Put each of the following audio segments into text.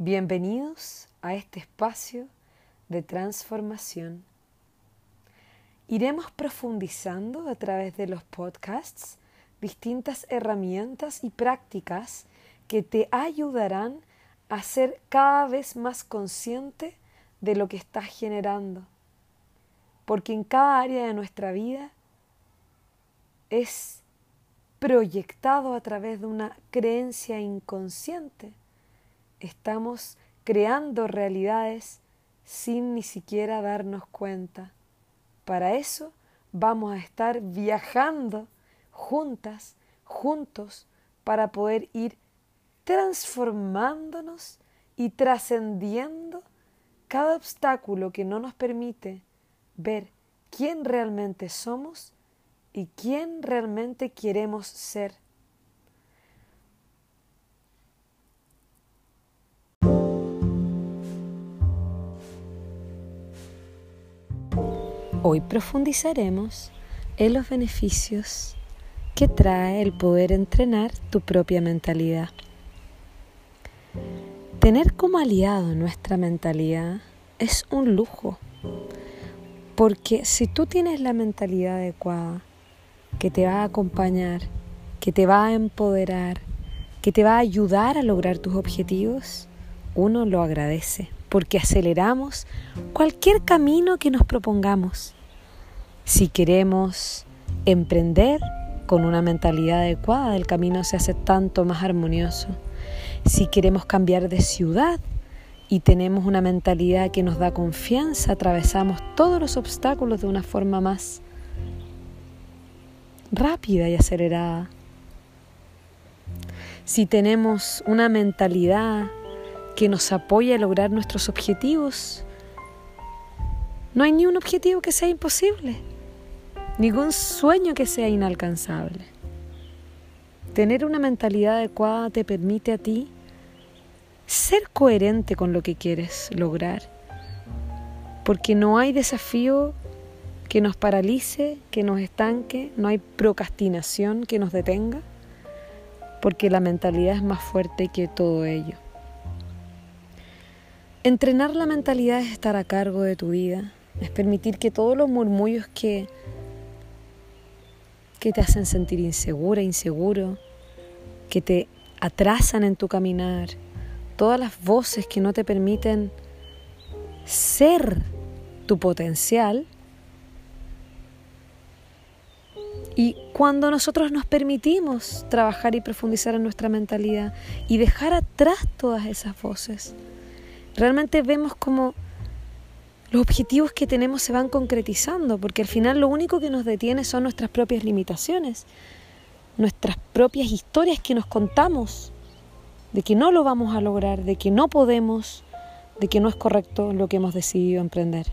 Bienvenidos a este espacio de transformación. Iremos profundizando a través de los podcasts distintas herramientas y prácticas que te ayudarán a ser cada vez más consciente de lo que estás generando. Porque en cada área de nuestra vida es proyectado a través de una creencia inconsciente estamos creando realidades sin ni siquiera darnos cuenta. Para eso vamos a estar viajando juntas, juntos, para poder ir transformándonos y trascendiendo cada obstáculo que no nos permite ver quién realmente somos y quién realmente queremos ser. Hoy profundizaremos en los beneficios que trae el poder entrenar tu propia mentalidad. Tener como aliado nuestra mentalidad es un lujo, porque si tú tienes la mentalidad adecuada, que te va a acompañar, que te va a empoderar, que te va a ayudar a lograr tus objetivos, uno lo agradece porque aceleramos cualquier camino que nos propongamos. Si queremos emprender con una mentalidad adecuada, el camino se hace tanto más armonioso. Si queremos cambiar de ciudad y tenemos una mentalidad que nos da confianza, atravesamos todos los obstáculos de una forma más rápida y acelerada. Si tenemos una mentalidad que nos apoya a lograr nuestros objetivos. No hay ni un objetivo que sea imposible, ningún sueño que sea inalcanzable. Tener una mentalidad adecuada te permite a ti ser coherente con lo que quieres lograr, porque no hay desafío que nos paralice, que nos estanque, no hay procrastinación que nos detenga, porque la mentalidad es más fuerte que todo ello. Entrenar la mentalidad es estar a cargo de tu vida, es permitir que todos los murmullos que, que te hacen sentir insegura, inseguro, que te atrasan en tu caminar, todas las voces que no te permiten ser tu potencial, Y cuando nosotros nos permitimos trabajar y profundizar en nuestra mentalidad y dejar atrás todas esas voces, realmente vemos como los objetivos que tenemos se van concretizando, porque al final lo único que nos detiene son nuestras propias limitaciones, nuestras propias historias que nos contamos, de que no lo vamos a lograr, de que no podemos, de que no es correcto lo que hemos decidido emprender.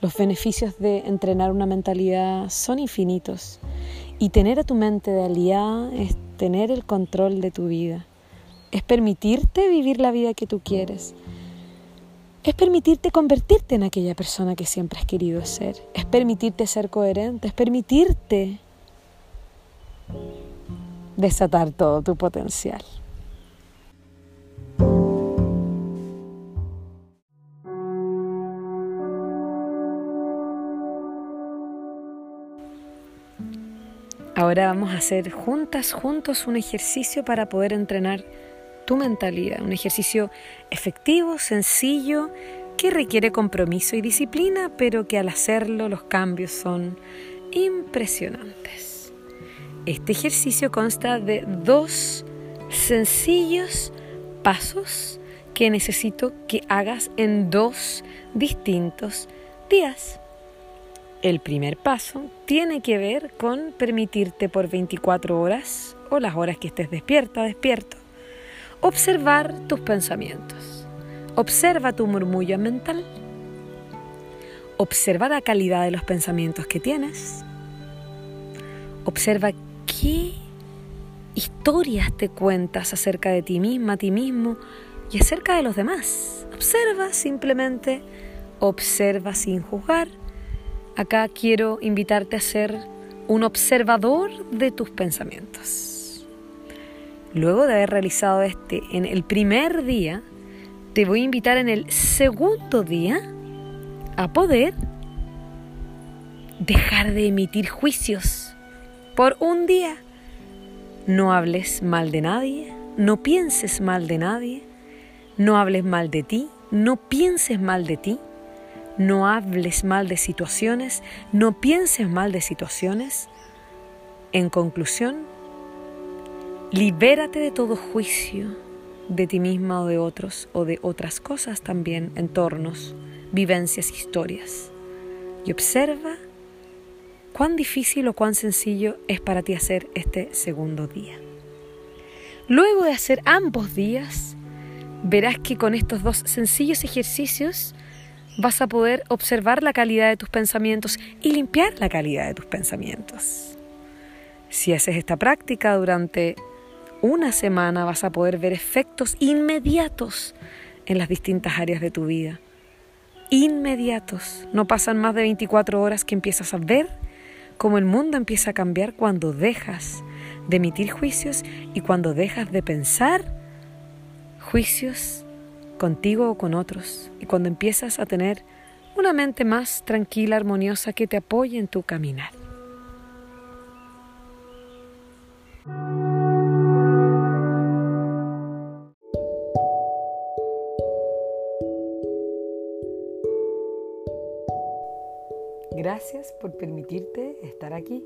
Los beneficios de entrenar una mentalidad son infinitos y tener a tu mente de aliada es tener el control de tu vida es permitirte vivir la vida que tú quieres. Es permitirte convertirte en aquella persona que siempre has querido ser. Es permitirte ser coherente. Es permitirte desatar todo tu potencial. Ahora vamos a hacer juntas, juntos un ejercicio para poder entrenar tu mentalidad. Un ejercicio efectivo, sencillo, que requiere compromiso y disciplina, pero que al hacerlo los cambios son impresionantes. Este ejercicio consta de dos sencillos pasos que necesito que hagas en dos distintos días. El primer paso tiene que ver con permitirte por 24 horas o las horas que estés despierta, despierto, observar tus pensamientos. Observa tu murmullo mental. Observa la calidad de los pensamientos que tienes. Observa qué historias te cuentas acerca de ti misma, a ti mismo y acerca de los demás. Observa simplemente, observa sin juzgar. Acá quiero invitarte a ser un observador de tus pensamientos. Luego de haber realizado este en el primer día, te voy a invitar en el segundo día a poder dejar de emitir juicios por un día. No hables mal de nadie, no pienses mal de nadie, no hables mal de ti, no pienses mal de ti, no hables mal de situaciones, no pienses mal de situaciones. En conclusión, libérate de todo juicio de ti misma o de otros o de otras cosas también, entornos, vivencias, historias. Y observa cuán difícil o cuán sencillo es para ti hacer este segundo día. Luego de hacer ambos días, verás que con estos dos sencillos ejercicios vas a poder observar la calidad de tus pensamientos y limpiar la calidad de tus pensamientos. Si haces esta práctica durante una semana vas a poder ver efectos inmediatos en las distintas áreas de tu vida. Inmediatos. No pasan más de 24 horas que empiezas a ver cómo el mundo empieza a cambiar cuando dejas de emitir juicios y cuando dejas de pensar juicios contigo o con otros y cuando empiezas a tener una mente más tranquila, armoniosa que te apoye en tu caminar. Gracias por permitirte estar aquí.